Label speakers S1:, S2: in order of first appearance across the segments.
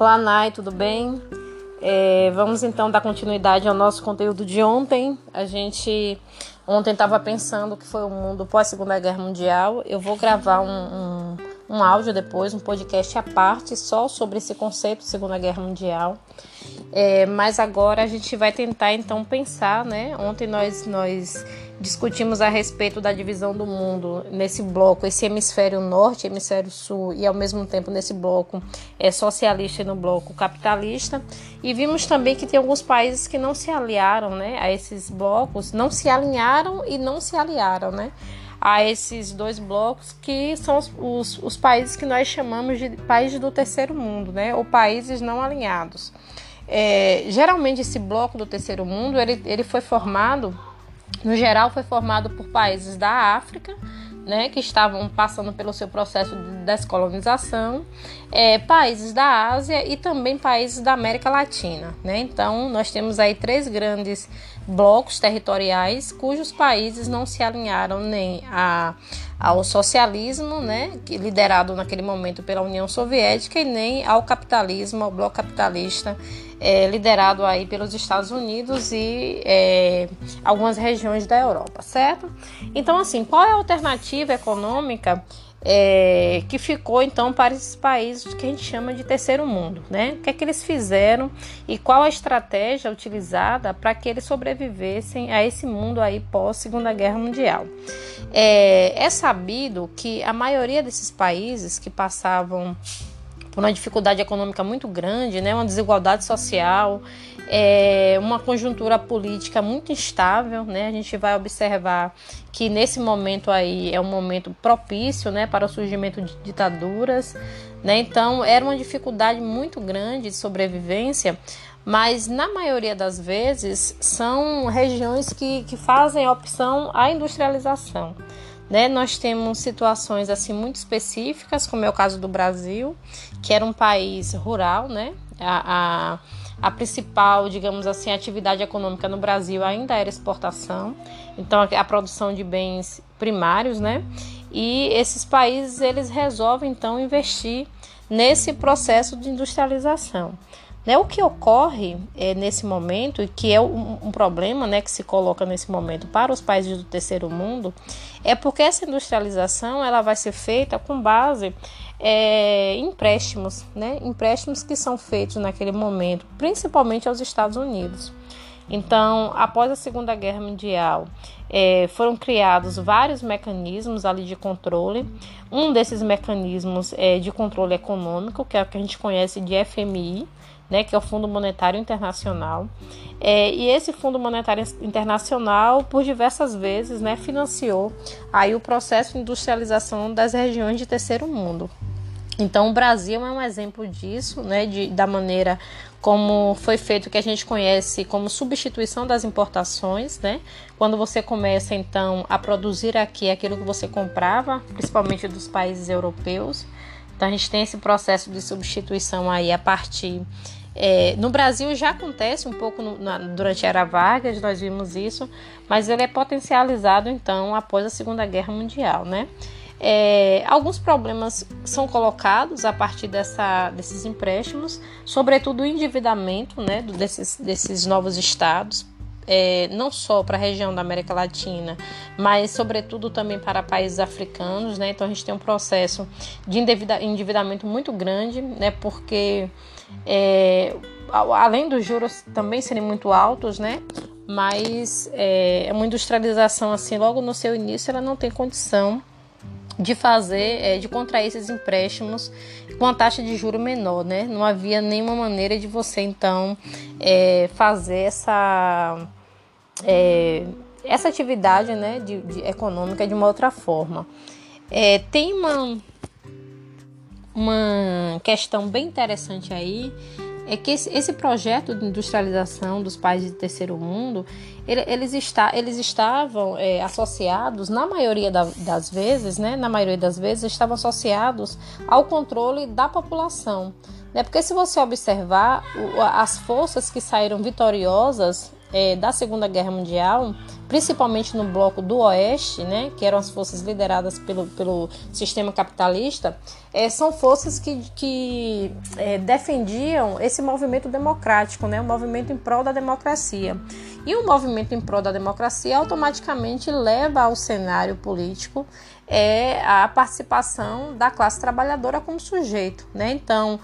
S1: Olá, Nai, tudo bem? É, vamos então dar continuidade ao nosso conteúdo de ontem. A gente ontem estava pensando que foi o mundo pós Segunda Guerra Mundial. Eu vou gravar um, um, um áudio depois, um podcast à parte só sobre esse conceito Segunda Guerra Mundial. É, mas agora a gente vai tentar então pensar, né? Ontem nós nós discutimos a respeito da divisão do mundo nesse bloco, esse hemisfério norte, hemisfério sul e ao mesmo tempo nesse bloco é socialista e no bloco capitalista. E vimos também que tem alguns países que não se aliaram, né, a esses blocos, não se alinharam e não se aliaram, né? a esses dois blocos que são os, os, os países que nós chamamos de países do terceiro mundo, né, ou países não alinhados. É, geralmente esse bloco do terceiro mundo ele, ele foi formado no geral, foi formado por países da África, né, que estavam passando pelo seu processo de descolonização, é, países da Ásia e também países da América Latina. Né? Então, nós temos aí três grandes blocos territoriais cujos países não se alinharam nem a, ao socialismo, né, liderado naquele momento pela União Soviética, e nem ao capitalismo, ao bloco capitalista é, liderado aí pelos Estados Unidos e é, algumas regiões da Europa, certo? Então, assim, qual é a alternativa econômica é, que ficou então para esses países que a gente chama de terceiro mundo, né? O que é que eles fizeram e qual a estratégia utilizada para que eles sobrevivessem a esse mundo aí pós Segunda Guerra Mundial? É, é sabido que a maioria desses países que passavam por uma dificuldade econômica muito grande, né, uma desigualdade social, é, uma conjuntura política muito instável, né? A gente vai observar que nesse momento aí é um momento propício, né, para o surgimento de ditaduras, né? Então era uma dificuldade muito grande de sobrevivência, mas na maioria das vezes são regiões que, que fazem a opção à industrialização. Né? Nós temos situações assim muito específicas, como é o caso do Brasil, que era um país rural, né? A, a, a principal, digamos assim, atividade econômica no Brasil ainda era exportação, então a, a produção de bens primários, né? E esses países eles resolvem então investir nesse processo de industrialização. Né, o que ocorre é, nesse momento, e que é um, um, problema né, que se coloca nesse momento para os países do terceiro mundo, é porque essa industrialização ela vai ser feita com base é, em empréstimos, né, empréstimos que são feitos naquele momento, principalmente aos Estados Unidos. Então, após a Segunda Guerra Mundial, é, foram criados vários mecanismos ali de controle. Um desses mecanismos é de controle econômico, que é o que a gente conhece de FMI, né, que é o Fundo Monetário Internacional. É, e esse Fundo Monetário Internacional, por diversas vezes, né, financiou aí o processo de industrialização das regiões de terceiro mundo. Então, o Brasil é um exemplo disso, né, de, da maneira como foi feito o que a gente conhece como substituição das importações, né? Quando você começa então a produzir aqui aquilo que você comprava, principalmente dos países europeus. Então a gente tem esse processo de substituição aí a partir é, no Brasil já acontece um pouco no, na, durante a Era Vargas, nós vimos isso, mas ele é potencializado então após a Segunda Guerra Mundial, né? É, alguns problemas são colocados a partir dessa, desses empréstimos, sobretudo o endividamento né, desses, desses novos estados, é, não só para a região da América Latina, mas sobretudo também para países africanos. Né? Então a gente tem um processo de endividamento muito grande, né? porque é, além dos juros também serem muito altos, né? Mas é, uma industrialização assim, logo no seu início, ela não tem condição de fazer, é, de contrair esses empréstimos com a taxa de juro menor, né? Não havia nenhuma maneira de você então é, fazer essa é, essa atividade, né, de, de, econômica de uma outra forma. É, tem uma uma questão bem interessante aí é que esse, esse, projeto de industrialização dos países do terceiro mundo, ele, eles, está, eles estavam é, associados, na maioria da, das vezes, né, na maioria das vezes, estavam associados ao controle da população. Né? Porque se você observar, as forças que saíram vitoriosas é, da Segunda Guerra Mundial, principalmente no bloco do Oeste, né, que eram as forças lideradas pelo, pelo sistema capitalista, é, são forças que, que é, defendiam esse movimento democrático, né, o movimento em prol da democracia. E o movimento em prol da democracia automaticamente leva ao cenário político é, a participação da classe trabalhadora como sujeito. Né? Então,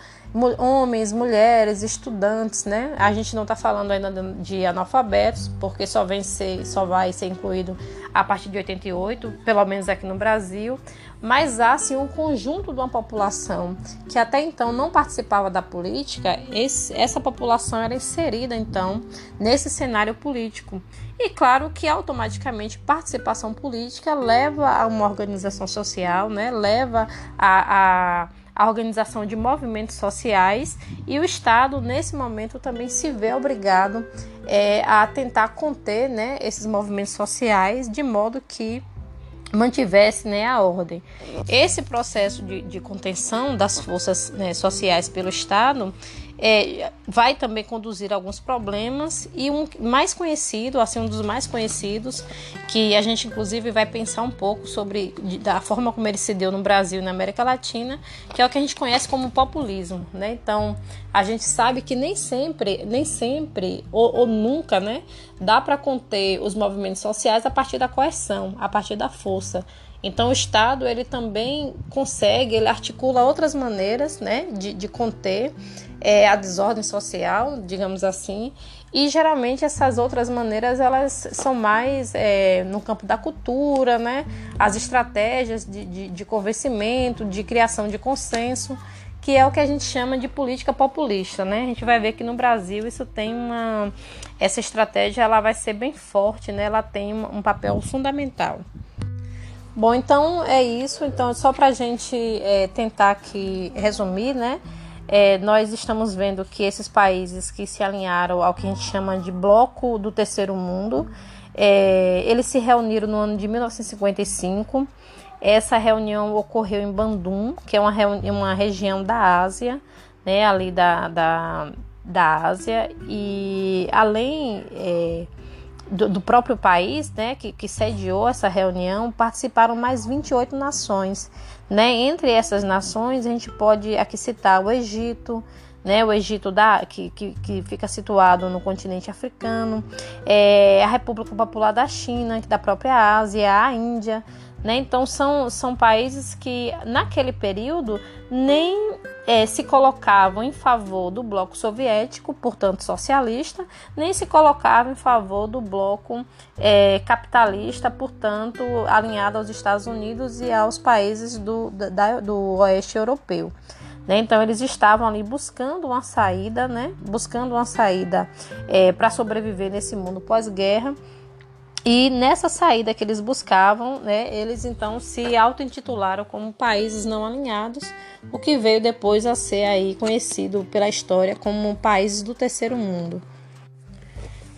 S1: homens, mulheres, estudantes, né? A gente não está falando ainda de analfabetos, porque só, vem ser, só vai ser incluído a partir de 88, pelo menos aqui no Brasil. Mas há sim um conjunto de uma população que até então não participava da política, esse, essa população era inserida então nesse cenário político. E claro que automaticamente participação política leva a uma organização social, né? leva a, a a organização de movimentos sociais e o Estado, nesse momento, também se vê obrigado é, a tentar conter né, esses movimentos sociais de modo que mantivesse né, a ordem. Esse processo de, de contenção das forças né, sociais pelo Estado é, vai também conduzir a alguns problemas e um mais conhecido, assim um dos mais conhecidos, que a gente inclusive vai pensar um pouco sobre da forma como ele se deu no Brasil e na América Latina, que é o que a gente conhece como populismo, né? Então a gente sabe que nem sempre, nem sempre ou, ou nunca, né, dá para conter os movimentos sociais a partir da coerção, a partir da força. Então o Estado ele também consegue, ele articula outras maneiras, né, de, de conter é, a desordem social, digamos assim, e geralmente essas outras maneiras elas são mais é, no campo da cultura, né? As estratégias de, de, de convencimento, de criação de consenso, que é o que a gente chama de política populista, né? A gente vai ver que no Brasil isso tem uma essa estratégia ela vai ser bem forte, né? Ela tem um papel fundamental. Bom, então é isso. Então só para a gente é, tentar aqui resumir, né? é, nós estamos vendo que esses países que se alinharam ao que a gente chama de bloco do terceiro mundo, é, eles se reuniram no ano de 1955. Essa reunião ocorreu em Bandung, que é uma, uma região da Ásia, né, ali da, da, da Ásia, e além é, do, do, próprio país né, que, que sediou essa reunião, participaram mais 28 nações. Né? Entre essas nações, a gente pode aqui citar o Egito, né? o Egito da, que, que, que fica situado no continente africano, é, a República Popular da China, da própria Ásia, a Índia. Né? Então, são, são países que, naquele período, nem é, se colocavam em favor do bloco soviético, portanto socialista, nem se colocavam em favor do bloco é, capitalista, portanto alinhado aos Estados Unidos e aos países do, da, do oeste europeu. Né? Então eles estavam ali buscando uma saída, né? buscando uma saída é, para sobreviver nesse mundo pós-guerra e nessa saída que eles buscavam, né, eles então se auto-intitularam como países não alinhados, o que veio depois a ser aí conhecido pela história como países do terceiro mundo.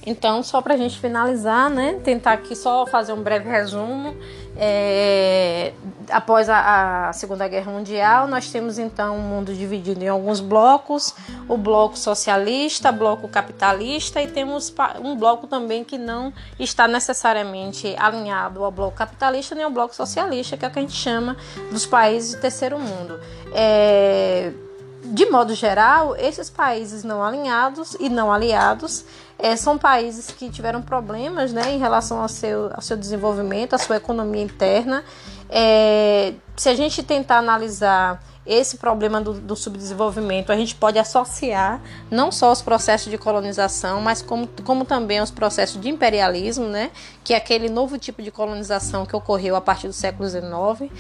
S1: Então, só para a gente finalizar, né, tentar aqui só fazer um breve resumo. É, após a, a, Segunda Guerra Mundial, nós temos então um mundo dividido em alguns blocos: o bloco socialista, bloco capitalista, e temos um bloco também que não está necessariamente alinhado ao bloco capitalista nem ao bloco socialista, que é o que a gente chama dos países do terceiro mundo. É, de modo geral, esses países não alinhados e não aliados é, são países que tiveram problemas né, em relação ao seu, ao seu desenvolvimento, à sua economia interna. É, se a gente tentar analisar esse problema do, do, subdesenvolvimento, a gente pode associar não só os processos de colonização, mas como, como também os processos de imperialismo, né, que é aquele novo tipo de colonização que ocorreu a partir do século XIX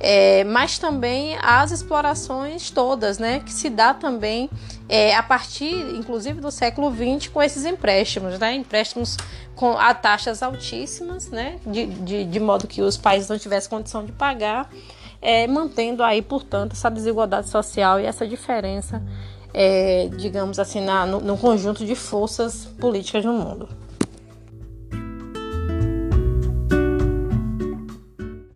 S1: é, mas também as explorações todas, né, que se dá também é, a partir, inclusive, do século XX com esses empréstimos, né, empréstimos com a taxas altíssimas, né, de, de, de modo que os países não tivessem condição de pagar, é, mantendo aí, portanto, essa desigualdade social e essa diferença, é, digamos assim, na, no, no conjunto de forças políticas no mundo.